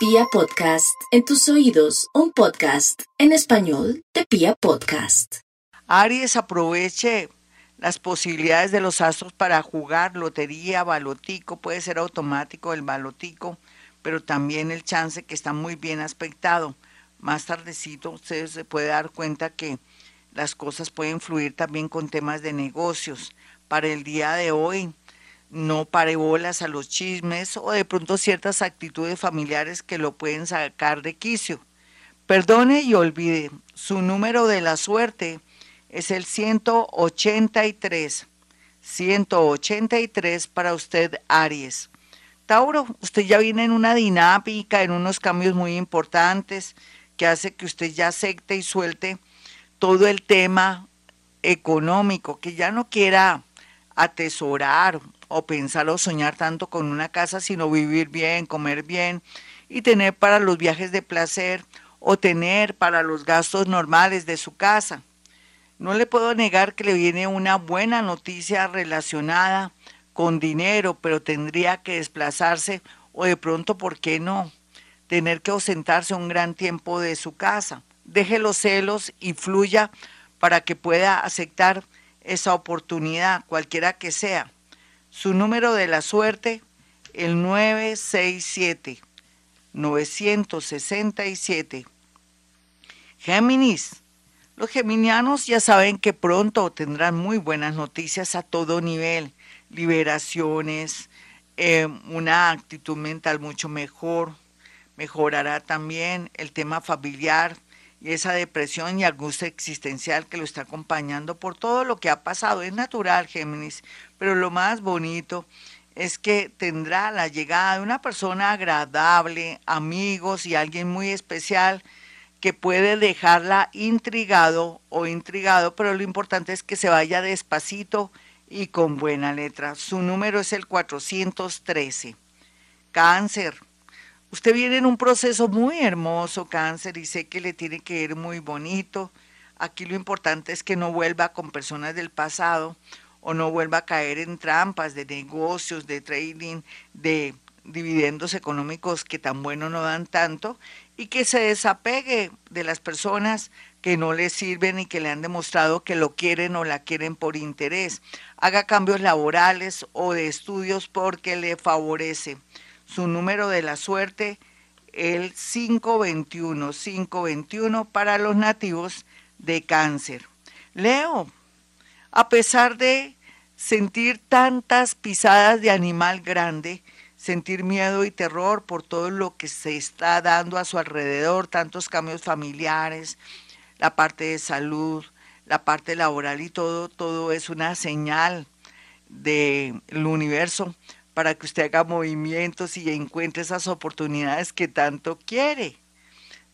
Pia Podcast, en tus oídos, un podcast en español de Pia Podcast. Aries, aproveche las posibilidades de los astros para jugar lotería, balotico, puede ser automático el balotico, pero también el chance que está muy bien aspectado. Más tardecito usted se puede dar cuenta que las cosas pueden fluir también con temas de negocios. Para el día de hoy, no pare bolas a los chismes o de pronto ciertas actitudes familiares que lo pueden sacar de quicio. Perdone y olvide, su número de la suerte es el 183. 183 para usted, Aries. Tauro, usted ya viene en una dinámica, en unos cambios muy importantes que hace que usted ya acepte y suelte todo el tema económico, que ya no quiera atesorar o pensar o soñar tanto con una casa, sino vivir bien, comer bien y tener para los viajes de placer o tener para los gastos normales de su casa. No le puedo negar que le viene una buena noticia relacionada con dinero, pero tendría que desplazarse o de pronto, ¿por qué no? Tener que ausentarse un gran tiempo de su casa. Deje los celos y fluya para que pueda aceptar esa oportunidad, cualquiera que sea. Su número de la suerte, el 967, 967. Géminis. Los geminianos ya saben que pronto tendrán muy buenas noticias a todo nivel, liberaciones, eh, una actitud mental mucho mejor, mejorará también el tema familiar, esa depresión y angustia existencial que lo está acompañando por todo lo que ha pasado. Es natural, Géminis, pero lo más bonito es que tendrá la llegada de una persona agradable, amigos y alguien muy especial que puede dejarla intrigado o intrigado, pero lo importante es que se vaya despacito y con buena letra. Su número es el 413. Cáncer. Usted viene en un proceso muy hermoso, cáncer, y sé que le tiene que ir muy bonito. Aquí lo importante es que no vuelva con personas del pasado o no vuelva a caer en trampas de negocios, de trading, de dividendos económicos que tan bueno no dan tanto y que se desapegue de las personas que no le sirven y que le han demostrado que lo quieren o la quieren por interés. Haga cambios laborales o de estudios porque le favorece su número de la suerte, el 521, 521 para los nativos de cáncer. Leo, a pesar de sentir tantas pisadas de animal grande, sentir miedo y terror por todo lo que se está dando a su alrededor, tantos cambios familiares, la parte de salud, la parte laboral y todo, todo es una señal del universo para que usted haga movimientos y encuentre esas oportunidades que tanto quiere.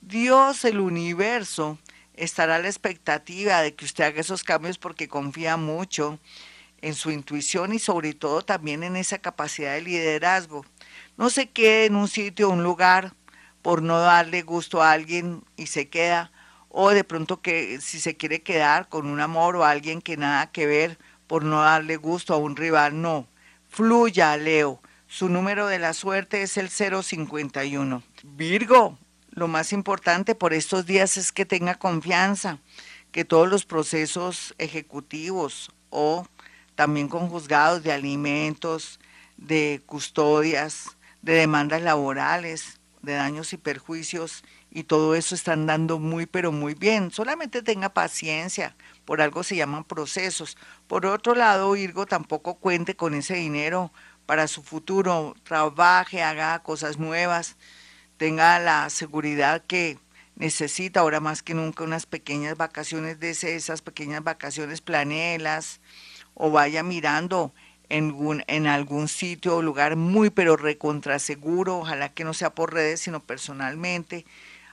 Dios, el universo, estará a la expectativa de que usted haga esos cambios porque confía mucho en su intuición y sobre todo también en esa capacidad de liderazgo. No se quede en un sitio, un lugar, por no darle gusto a alguien y se queda, o de pronto que si se quiere quedar con un amor o alguien que nada que ver por no darle gusto a un rival, no Fluya, Leo. Su número de la suerte es el 051. Virgo, lo más importante por estos días es que tenga confianza, que todos los procesos ejecutivos o también con juzgados de alimentos, de custodias, de demandas laborales, de daños y perjuicios, y todo eso están dando muy, pero muy bien. Solamente tenga paciencia, por algo se llaman procesos. Por otro lado, Virgo tampoco cuente con ese dinero para su futuro, trabaje, haga cosas nuevas, tenga la seguridad que necesita ahora más que nunca unas pequeñas vacaciones de esas pequeñas vacaciones planelas o vaya mirando en, en algún sitio o lugar muy pero recontra seguro, ojalá que no sea por redes sino personalmente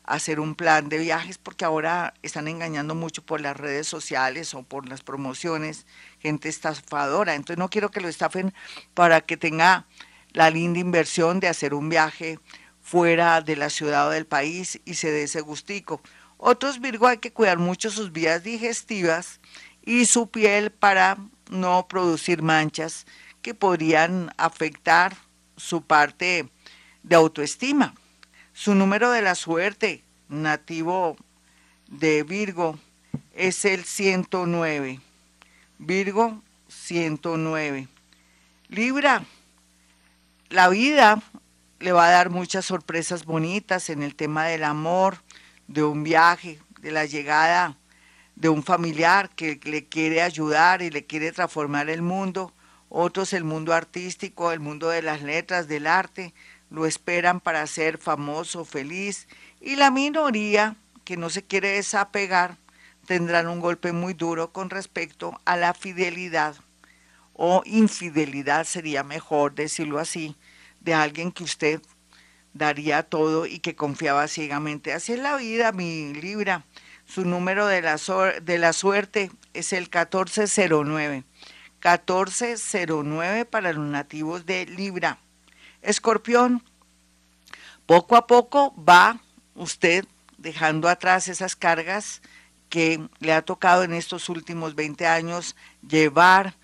hacer un plan de viajes porque ahora están engañando mucho por las redes sociales o por las promociones, gente estafadora. Entonces no quiero que lo estafen para que tenga la linda inversión de hacer un viaje fuera de la ciudad o del país y se dé ese gustico. Otros Virgo hay que cuidar mucho sus vías digestivas y su piel para no producir manchas que podrían afectar su parte de autoestima. Su número de la suerte, nativo de Virgo, es el 109. Virgo 109. Libra, la vida le va a dar muchas sorpresas bonitas en el tema del amor, de un viaje, de la llegada de un familiar que le quiere ayudar y le quiere transformar el mundo. Otros el mundo artístico, el mundo de las letras, del arte, lo esperan para ser famoso, feliz. Y la minoría que no se quiere desapegar tendrán un golpe muy duro con respecto a la fidelidad o infidelidad, sería mejor decirlo así, de alguien que usted daría todo y que confiaba ciegamente. Así es la vida, mi Libra. Su número de la, de la suerte es el 1409. 1409 para los nativos de Libra. Escorpión, poco a poco va usted dejando atrás esas cargas que le ha tocado en estos últimos 20 años llevar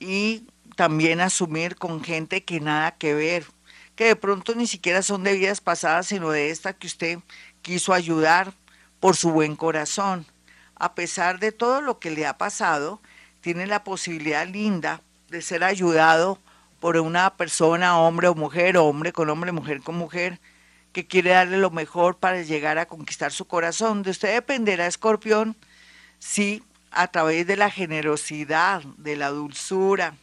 y también asumir con gente que nada que ver, que de pronto ni siquiera son de vidas pasadas, sino de esta que usted quiso ayudar por su buen corazón. A pesar de todo lo que le ha pasado, tiene la posibilidad linda de ser ayudado por una persona, hombre o mujer, hombre con hombre, mujer con mujer, que quiere darle lo mejor para llegar a conquistar su corazón. De usted dependerá, escorpión, si a través de la generosidad, de la dulzura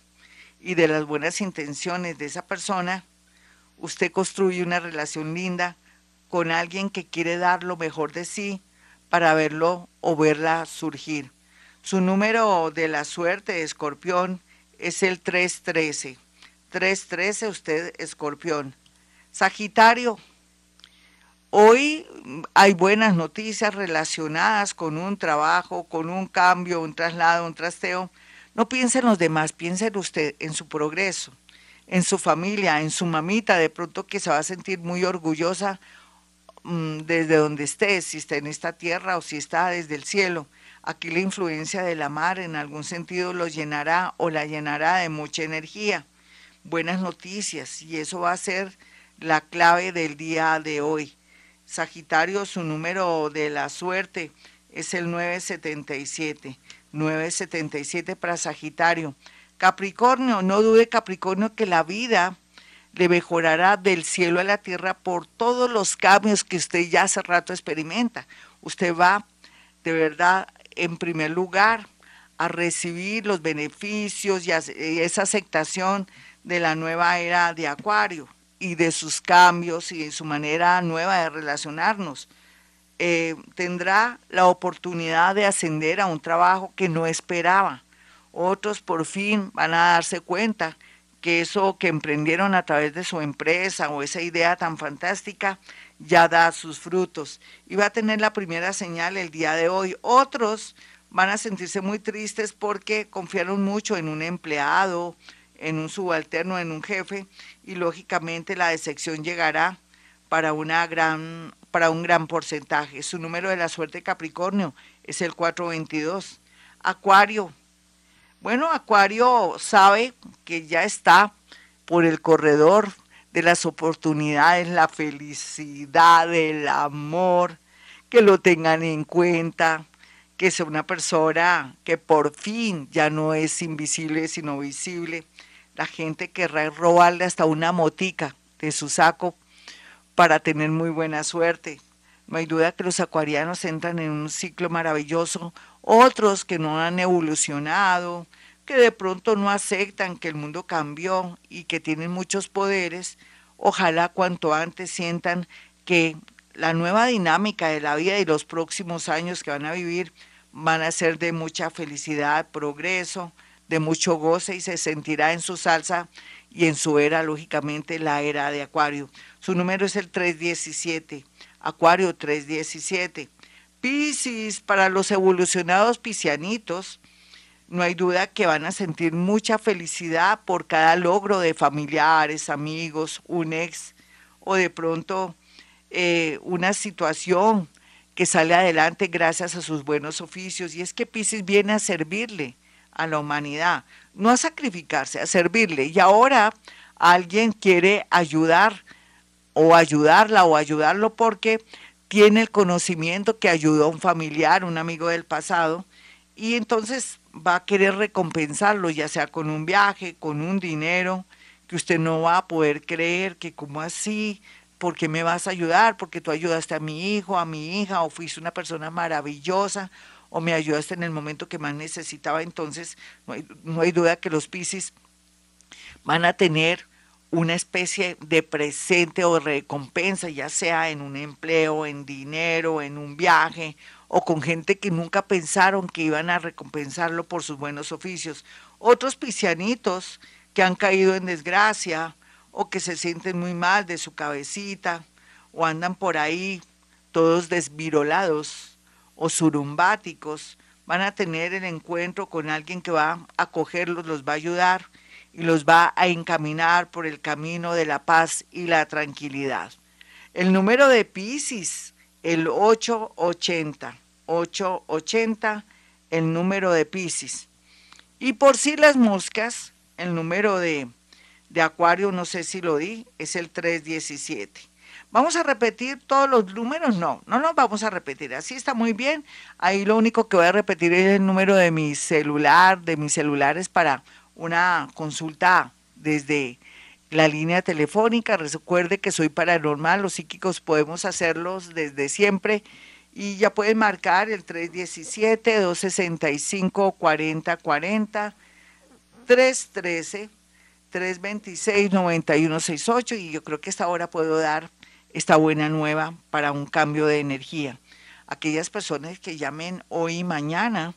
y de las buenas intenciones de esa persona, usted construye una relación linda con alguien que quiere dar lo mejor de sí para verlo o verla surgir. Su número de la suerte, escorpión, es el 313. 313, usted, escorpión. Sagitario, Hoy hay buenas noticias relacionadas con un trabajo, con un cambio, un traslado, un trasteo. No piense en los demás, piense en usted, en su progreso, en su familia, en su mamita, de pronto que se va a sentir muy orgullosa mm, desde donde esté, si está en esta tierra o si está desde el cielo. Aquí la influencia de la mar en algún sentido lo llenará o la llenará de mucha energía. Buenas noticias y eso va a ser la clave del día de hoy. Sagitario, su número de la suerte es el 977. 977 para Sagitario. Capricornio, no dude Capricornio que la vida le mejorará del cielo a la tierra por todos los cambios que usted ya hace rato experimenta. Usted va de verdad en primer lugar a recibir los beneficios y esa aceptación de la nueva era de Acuario y de sus cambios y de su manera nueva de relacionarnos. Eh, tendrá la oportunidad de ascender a un trabajo que no esperaba. Otros por fin van a darse cuenta que eso que emprendieron a través de su empresa o esa idea tan fantástica ya da sus frutos. Y va a tener la primera señal el día de hoy. Otros van a sentirse muy tristes porque confiaron mucho en un empleado, en un subalterno, en un jefe, y lógicamente la decepción llegará para, una gran, para un gran porcentaje. Su número de la suerte Capricornio es el 422. Acuario. Bueno, Acuario sabe que ya está por el corredor de las oportunidades, la felicidad, el amor, que lo tengan en cuenta, que sea una persona que por fin ya no es invisible, sino visible la gente querrá robarle hasta una motica de su saco para tener muy buena suerte. No hay duda que los acuarianos entran en un ciclo maravilloso, otros que no han evolucionado, que de pronto no aceptan que el mundo cambió y que tienen muchos poderes, ojalá cuanto antes sientan que la nueva dinámica de la vida y los próximos años que van a vivir van a ser de mucha felicidad, progreso, de mucho goce y se sentirá en su salsa y en su era, lógicamente, la era de Acuario. Su número es el 317, Acuario 317. Piscis, para los evolucionados piscianitos, no hay duda que van a sentir mucha felicidad por cada logro de familiares, amigos, un ex o de pronto eh, una situación que sale adelante gracias a sus buenos oficios. Y es que Piscis viene a servirle a la humanidad, no a sacrificarse, a servirle. Y ahora alguien quiere ayudar o ayudarla o ayudarlo porque tiene el conocimiento que ayudó a un familiar, un amigo del pasado, y entonces va a querer recompensarlo, ya sea con un viaje, con un dinero, que usted no va a poder creer que como así, porque me vas a ayudar, porque tú ayudaste a mi hijo, a mi hija, o fuiste una persona maravillosa, o me ayudaste en el momento que más necesitaba. Entonces, no hay, no hay duda que los Piscis van a tener una especie de presente o recompensa, ya sea en un empleo, en dinero, en un viaje, o con gente que nunca pensaron que iban a recompensarlo por sus buenos oficios. Otros piscianitos que han caído en desgracia o que se sienten muy mal de su cabecita o andan por ahí todos desvirolados o surumbáticos, van a tener el encuentro con alguien que va a acogerlos, los va a ayudar y los va a encaminar por el camino de la paz y la tranquilidad. El número de Pisces, el 880, 880, el número de Pisces. Y por si las moscas, el número de, de Acuario, no sé si lo di, es el 317. ¿Vamos a repetir todos los números? No, no nos vamos a repetir. Así está muy bien. Ahí lo único que voy a repetir es el número de mi celular, de mis celulares para una consulta desde la línea telefónica. Recuerde que soy paranormal, los psíquicos podemos hacerlos desde siempre y ya pueden marcar el 317-265-4040, 313-326-9168 y yo creo que esta hora puedo dar esta buena nueva para un cambio de energía. Aquellas personas que llamen hoy y mañana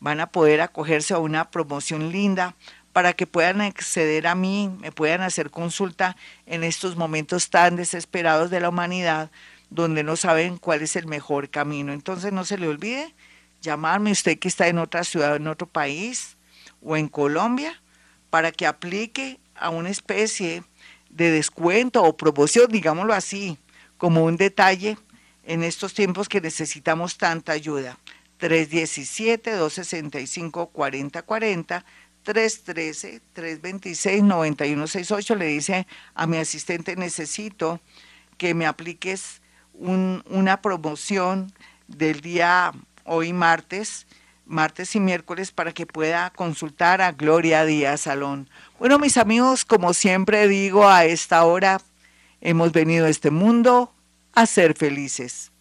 van a poder acogerse a una promoción linda para que puedan acceder a mí, me puedan hacer consulta en estos momentos tan desesperados de la humanidad, donde no saben cuál es el mejor camino. Entonces no se le olvide llamarme usted que está en otra ciudad, en otro país o en Colombia, para que aplique a una especie de descuento o promoción, digámoslo así, como un detalle en estos tiempos que necesitamos tanta ayuda. 317-265-4040, 313-326-9168. Le dice a mi asistente, necesito que me apliques una promoción del día hoy martes, martes y miércoles, para que pueda consultar a Gloria Díaz Salón. Bueno, mis amigos, como siempre digo, a esta hora hemos venido a este mundo a ser felices.